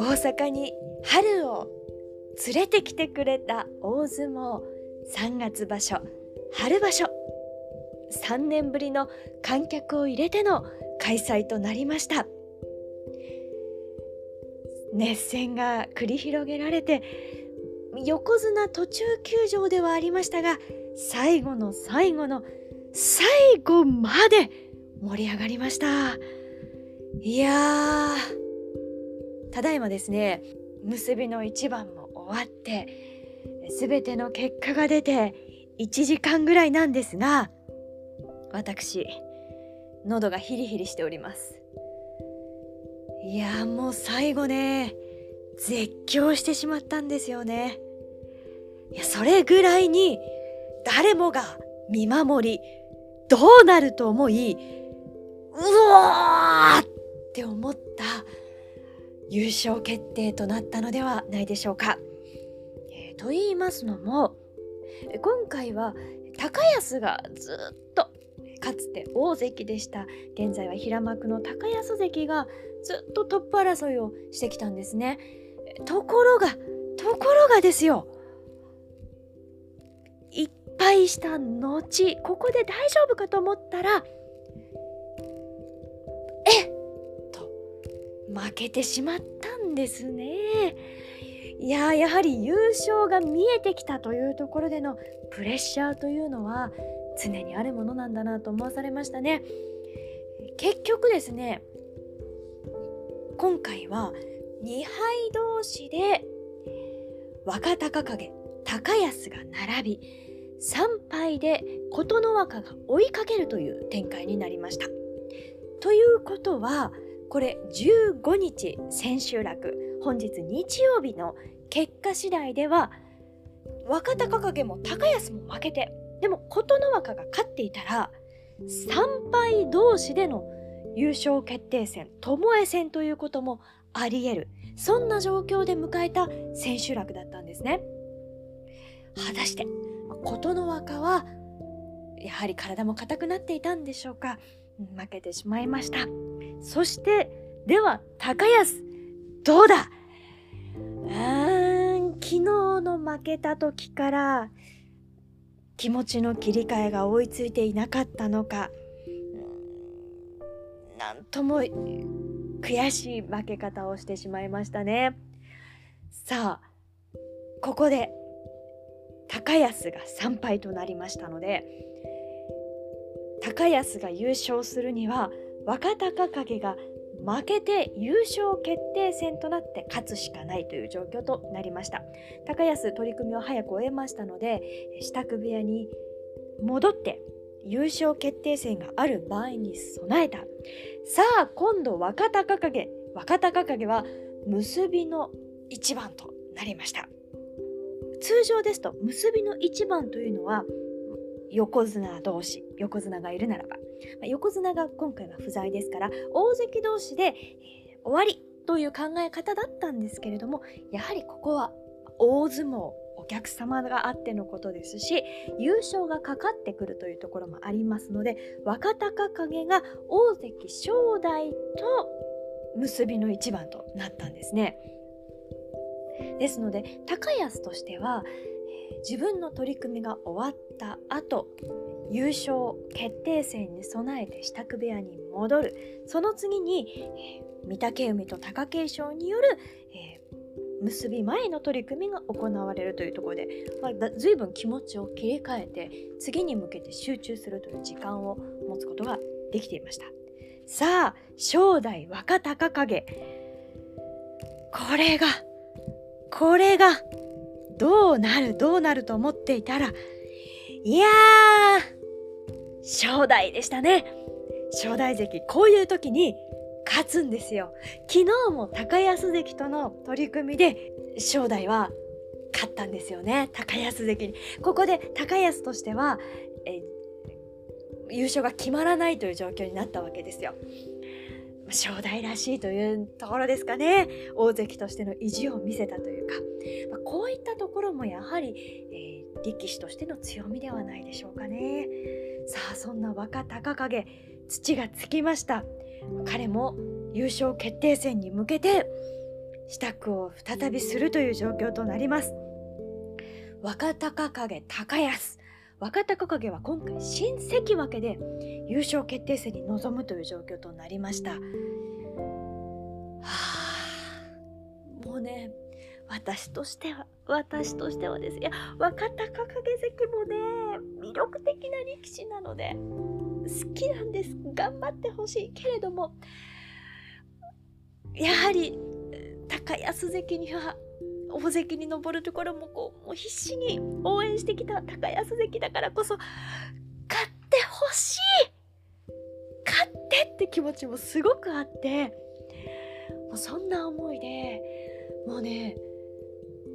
大阪に春を連れてきてくれた大相撲3月場所。春場所。3年ぶりの観客を入れての開催となりました。熱戦が繰り広げられて横綱途中休場ではありましたが最後の最後の最後まで盛り上がりました。いやー。ただいまですね結びの一番も終わって全ての結果が出て1時間ぐらいなんですが私喉がヒリヒリしております。いやもう最後ね絶叫してしまったんですよね。いやそれぐらいに誰もが見守りどうなると思いうわーって思った優勝決定となったのではないでしょうか。えー、と言いますのも今回は高安がずっとかつて大関でした現在は平幕の高安関がずっとトップ争いをしてきたんですね。ところがところがですよいっぱいした後ここで大丈夫かと思ったら負けてしまったんですね。いややはり優勝が見えてきたというところでのプレッシャーというのは常にあるものなんだなと思わされましたね。結局ですね今回は2敗同士で若隆景高安が並び3敗で琴ノ若が追いかけるという展開になりました。ということはこれ15日千秋楽。本日日曜日の結果次第では若隆景も高安も負けてでも琴ノ若が勝っていたら3敗同士での優勝決定戦巴戦ということもあり得る。そんな状況で迎えた千秋楽だったんですね。果たして琴ノ若はやはり体も硬くなっていたんでしょうか。負けてしまいました。そしてでは高安どうだ？うん昨日の負けた時から気持ちの切り替えが追いついていなかったのか。なんとも悔しい負け方をしてしまいましたね。さあここで高安が3敗となりましたので高安が優勝するには若隆景が負けて優勝決定戦となって勝つしかないという状況となりました。高安取り組みを早く終えましたので支度部屋に戻って優勝決定戦がある場合に備えた。さあ今度若隆景。若隆景は結びの一番となりました。通常ですと結びの一番というのは横綱同士横綱がいるならば、ま、横綱が今回は不在ですから大関同士で、えー、終わりという考え方だったんですけれどもやはりここは大相撲お客様があってのことですし優勝がかかってくるというところもありますので若隆景が大関正代と結びの一番となったんですね。ですので高安としては自分の取り組みが終わった後優勝決定戦に備えて支度部屋に戻る。その次に、えー、御嶽海と貴景勝による、えー、結び前の取り組みが行われるというところで、まあ、随分気持ちを切り替えて次に向けて集中するという時間を持つことができていました。さあ正代若隆景。これがこれがどうなるどうなると思っていたらいやー正代でしたね。正代関こういう時に勝つんですよ。昨日も高安関との取り組みで正代は勝ったんですよね。高安関に。ここで高安としてはえ優勝が決まらないという状況になったわけですよ。正代らしいというところですかね。大関としての意地を見せたというか、まあ、こういったところもやはり、えー、力士としての強みではないでしょうかね。さあそんな若隆景土がつきました。彼も優勝決定戦に向けて支度を再びするという状況となります。若隆景高安。若隆景は今回新関脇で優勝決定戦に臨むという状況となりました。はあ、もうね私としては私としてはですいや若隆景関もね魅力的な力士なので好きなんです頑張ってほしいけれどもやはり高安関には大関に登るところもこうもう必死に応援してきた高安関だからこそ勝ってほしい！勝ってって気持ちもすごくあってもうそんな思いでもうね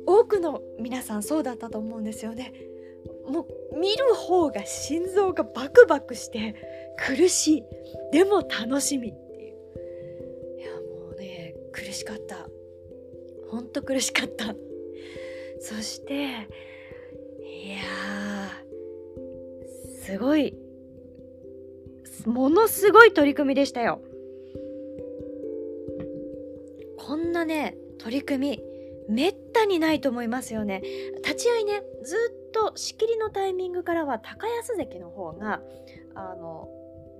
多くの皆さんそうだったと思うんですよね。もう見る方が心臓がバクバクして苦しい。でも楽しみ。と苦しかった。そしていやすごいものすごい取り組みでしたよ。こんなね取り組みめったにないと思いますよね。立ち合いねずっと仕切りのタイミングからは高安関の方があの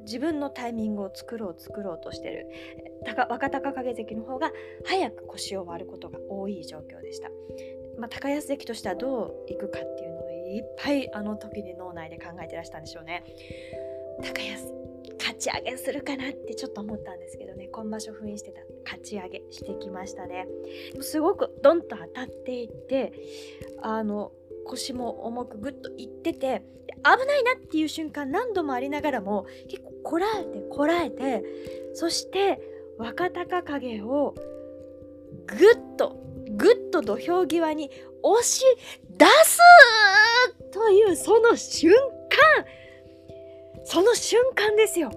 自分のタイミングを作ろう作ろうとしてる。若隆景関の方が早く腰を割ることが多い状況でした、まあ、高安関としてはどういくかっていうのをいっぱいあの時に脳内で考えてらしたんでしょうね。高安勝ち上げするかなってちょっと思ったんですけどね。今場所封印してた勝ち上げしてきましたね。すごくドンと当たっていってあの腰も重くぐっといってて危ないなっていう瞬間何度もありながらも結構こらえてこらえてそして若隆景をぐっとぐっと土俵際に押し出すというその瞬間。その瞬間ですよ。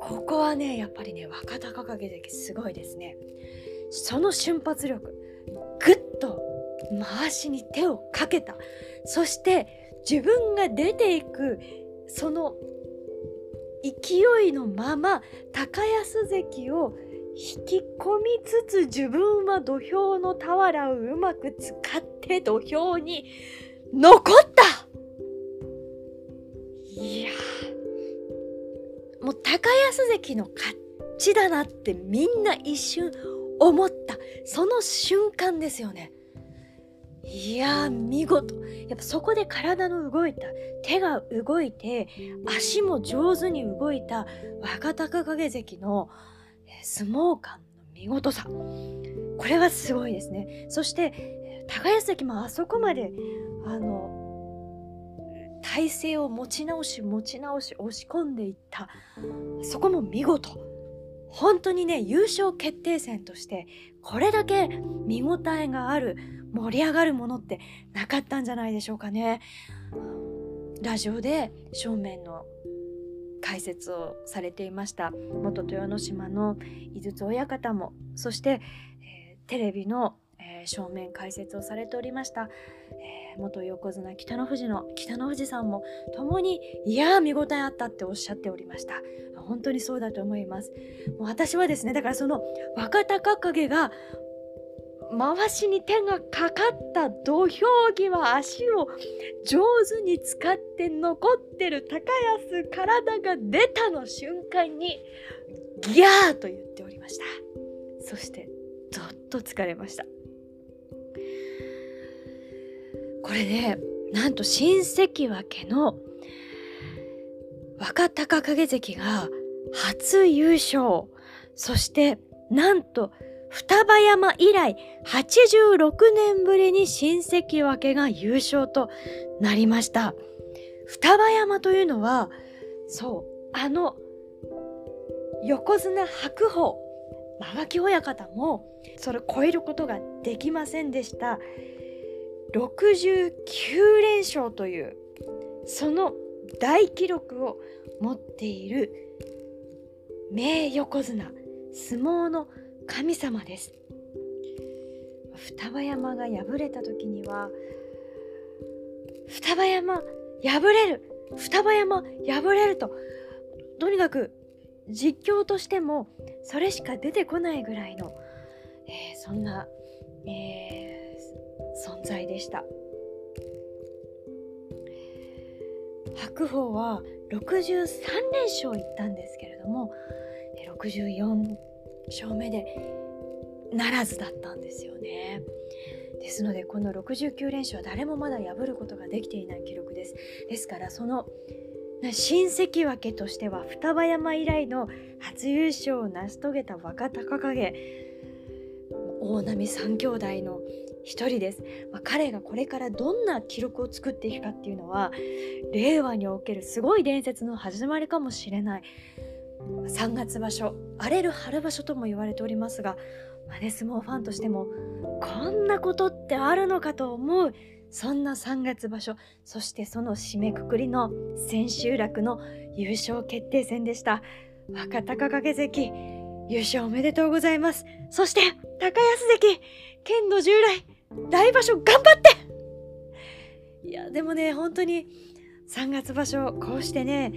ここはねやっぱりね若隆景関すごいですね。その瞬発力ぐっと回しに手をかけた。そして自分が出ていくその勢いのまま高安関を引き込みつつ自分は土俵の俵をうまく使って土俵に残ったいやもう高安関の勝ちだなってみんな一瞬思ったその瞬間ですよね。いやー見事。やっぱそこで体の動いた手が動いて足も上手に動いた若隆景関の相撲感の見事さ。これはすごいですね。そして高安関もあそこまであの体勢を持ち直し持ち直し押し込んでいった。そこも見事。本当にね優勝決定戦としてこれだけ見応えがある盛り上がるものってなかったんじゃないでしょうかね。ラジオで正面の解説をされていました元豊ノ島の井筒親方もそして、えー、テレビの、えー、正面解説をされておりました、えー、元横綱北の富士の北の富士さんも共にいやー見応えあったっておっしゃっておりました。本当にそうだと思います。もう私はですねだからその若隆景が回しに手がかかった土俵際足を上手に使って残ってる高安体が出たの瞬間にギャーと言っておりました。そしてどっと疲れました。これねなんと新関脇の若隆景関が初優勝そしてなんと双葉山以来86年ぶりに新関脇が優勝となりました。双葉山というのは、そう、あの横綱白鵬間垣親方もそれを超えることができませんでした69連勝というその大記録を持っている名横綱相撲の神様です。双葉山が敗れた時には双葉山敗れる双葉山敗れるととにかく実況としてもそれしか出てこないぐらいの、えー、そんな、えー、存在でした白鵬は63連勝いったんですけれども64勝目でならずだったんですよね。ですのでこの69連勝は誰もまだ破ることができていない記録です。ですからその新関脇としては双葉山以来の初優勝を成し遂げた若隆景大波三兄弟の一人です、まあ、彼がこれからどんな記録を作っていくかっていうのは令和におけるすごい伝説の始まりかもしれない。3月場所荒れる春場所とも言われておりますが、まあね、相撲ファンとしてもこんなことってあるのかと思うそんな3月場所そしてその締めくくりの千秋楽の優勝決定戦でした。若隆景関優勝おめでとうございます。そして高安関剣の従来来場所頑張って。いやでもね本当に3月場所こうしてね、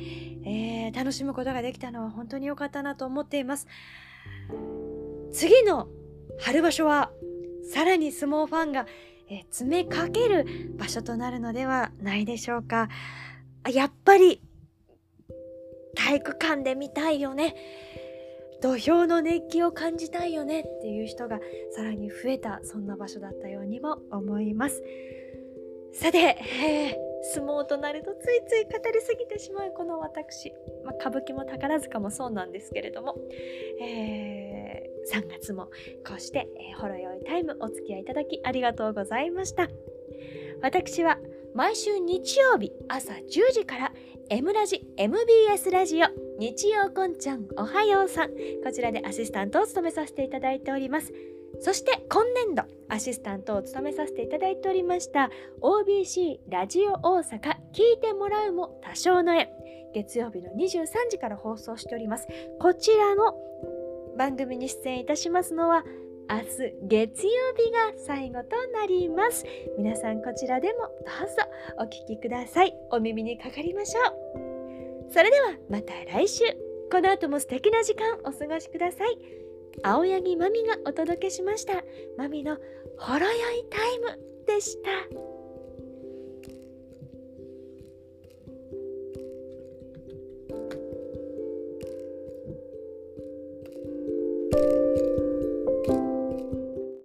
えー、楽しむことができたのは本当に良かったなと思っています。次の春場所はさらに相撲ファンがえ詰めかける場所となるのではないでしょうか。やっぱり体育館で見たいよね。土俵の熱気を感じたいよねっていう人がさらに増えたそんな場所だったようにも思います。さて、え ー相撲となるとついつい語りすぎてしまうこの私、まあ、歌舞伎も宝塚もそうなんですけれども、えー、3月もこうして、えー、ほろ酔いタイムお付き合いいただきありがとうございました。私は毎週日曜日朝10時から M ラジ MBS ラジオ日曜こんちゃんおはようさん。こちらでアシスタントを務めさせていただいております。そして今年度アシスタントを務めさせていただいておりました OBC ラジオ大阪聞いてもらうも多少の絵月曜日の23時から放送しております。こちらの番組に出演いたしますのは明日月曜日が最後となります。皆さんこちらでもどうぞお聴きください。お耳にかかりましょう。それではまた来週この後も素敵な時間お過ごしください青柳まみがお届けしました。まみのほろ酔いタイムでした。